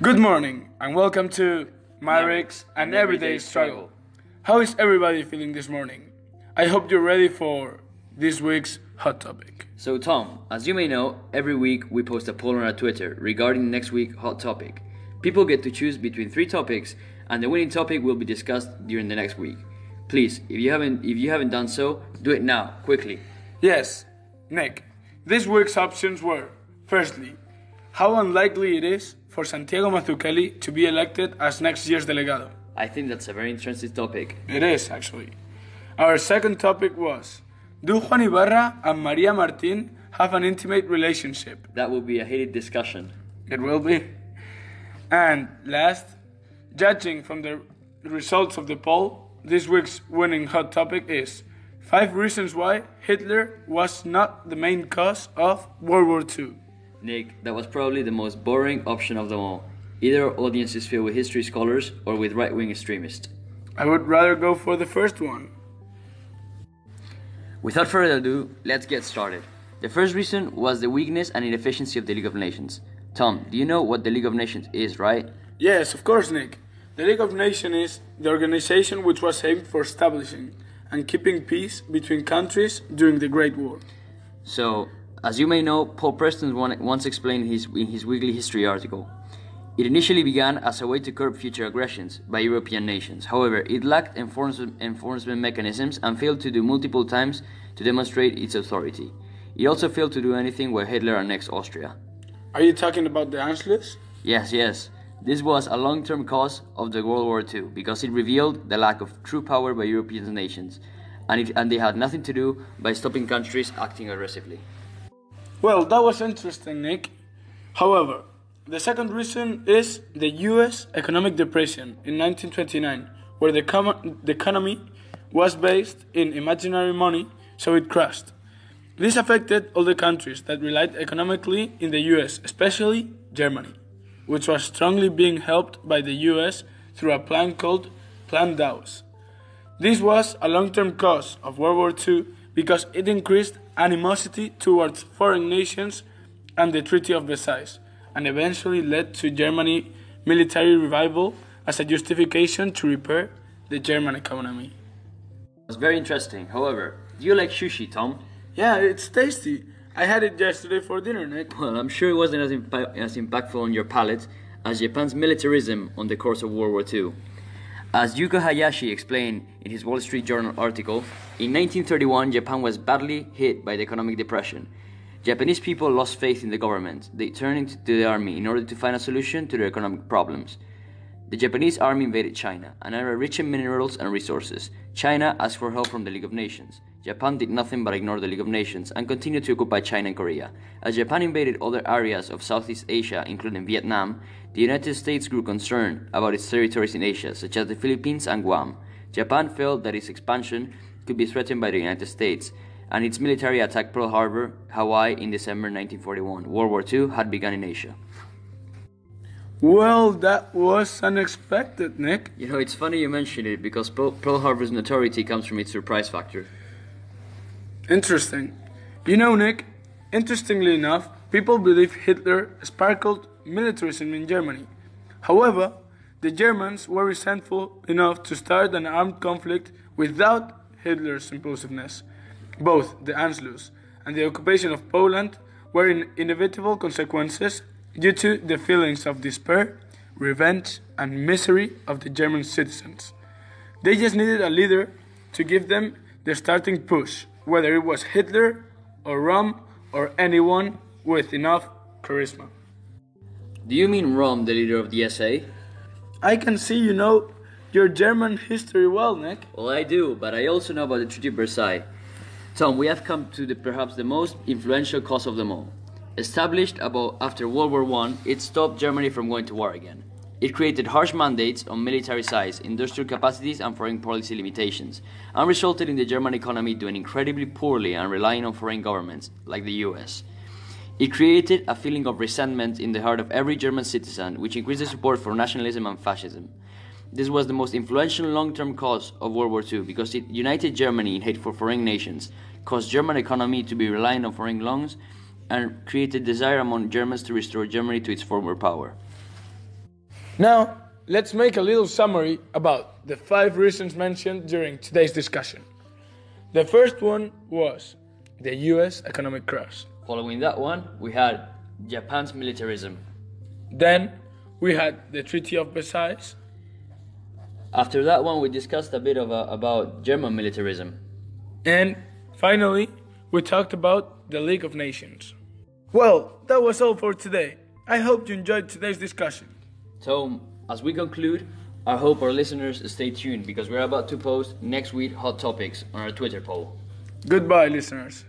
Good morning and welcome to Marek's An Everyday Struggle. How is everybody feeling this morning? I hope you're ready for this week's hot topic. So, Tom, as you may know, every week we post a poll on our Twitter regarding next week's hot topic. People get to choose between three topics, and the winning topic will be discussed during the next week. Please, if you haven't if you haven't done so, do it now, quickly. Yes, Nick, this week's options were firstly, how unlikely it is for Santiago Mazzucchelli to be elected as next year's delegado. I think that's a very interesting topic. It is, actually. Our second topic was Do Juan Ibarra and Maria Martin have an intimate relationship? That will be a heated discussion. It will be. And last, judging from the results of the poll, this week's winning hot topic is Five Reasons Why Hitler Was Not the Main Cause of World War II. Nick, that was probably the most boring option of them all. Either our audience is filled with history scholars or with right wing extremists. I would rather go for the first one. Without further ado, let's get started. The first reason was the weakness and inefficiency of the League of Nations. Tom, do you know what the League of Nations is, right? Yes, of course, Nick. The League of Nations is the organization which was aimed for establishing and keeping peace between countries during the Great War. So, as you may know, Paul Preston once explained his, in his weekly history article. It initially began as a way to curb future aggressions by European nations. However, it lacked enforcement, mechanisms and failed to do multiple times to demonstrate its authority. It also failed to do anything where Hitler annexed Austria. Are you talking about the Anschluss? Yes, yes. This was a long term cause of the World War II because it revealed the lack of true power by European nations, and, it, and they had nothing to do by stopping countries acting aggressively. Well, that was interesting, Nick. However, the second reason is the US economic depression in 1929, where the, com- the economy was based in imaginary money, so it crashed. This affected all the countries that relied economically in the US, especially Germany, which was strongly being helped by the US through a plan called Plan Dawes. This was a long term cause of World War II because it increased animosity towards foreign nations and the Treaty of Versailles, and eventually led to Germany military revival as a justification to repair the German economy. It's very interesting. However, do you like sushi, Tom? Yeah, it's tasty. I had it yesterday for dinner, Nick. Well, I'm sure it wasn't as, impa- as impactful on your palate as Japan's militarism on the course of World War II. As Yuko Hayashi explained in his Wall Street Journal article, in 1931 Japan was badly hit by the economic depression. Japanese people lost faith in the government. They turned to the army in order to find a solution to their economic problems. The Japanese army invaded China, an area rich in minerals and resources. China asked for help from the League of Nations. Japan did nothing but ignore the League of Nations and continued to occupy China and Korea. As Japan invaded other areas of Southeast Asia, including Vietnam, the United States grew concerned about its territories in Asia, such as the Philippines and Guam. Japan felt that its expansion could be threatened by the United States, and its military attacked Pearl Harbor, Hawaii in December 1941. World War II had begun in Asia. Well, that was unexpected, Nick. You know, it's funny you mention it because Pearl Harbor's notoriety comes from its surprise factor. Interesting. You know, Nick, interestingly enough, people believe Hitler sparkled militarism in Germany. However, the Germans were resentful enough to start an armed conflict without Hitler's impulsiveness. Both the Anschluss and the occupation of Poland were in inevitable consequences due to the feelings of despair, revenge, and misery of the German citizens. They just needed a leader to give them the starting push whether it was Hitler or Röhm or anyone with enough charisma. Do you mean Röhm, the leader of the SA? I can see you know your German history well, Nick. Well, I do, but I also know about the Treaty of Versailles. Tom, we have come to the, perhaps the most influential cause of them all. Established about after World War I, it stopped Germany from going to war again. It created harsh mandates on military size, industrial capacities, and foreign policy limitations, and resulted in the German economy doing incredibly poorly and relying on foreign governments, like the US. It created a feeling of resentment in the heart of every German citizen, which increased the support for nationalism and fascism. This was the most influential long term cause of World War II because it united Germany in hate for foreign nations, caused German economy to be reliant on foreign loans, and created desire among Germans to restore Germany to its former power. Now, let's make a little summary about the five reasons mentioned during today's discussion. The first one was the US economic crash. Following that one, we had Japan's militarism. Then we had the Treaty of Versailles. After that one, we discussed a bit of, uh, about German militarism. And finally, we talked about the League of Nations. Well, that was all for today. I hope you enjoyed today's discussion. So, as we conclude, I hope our listeners stay tuned because we're about to post next week hot topics on our Twitter poll. Goodbye, listeners.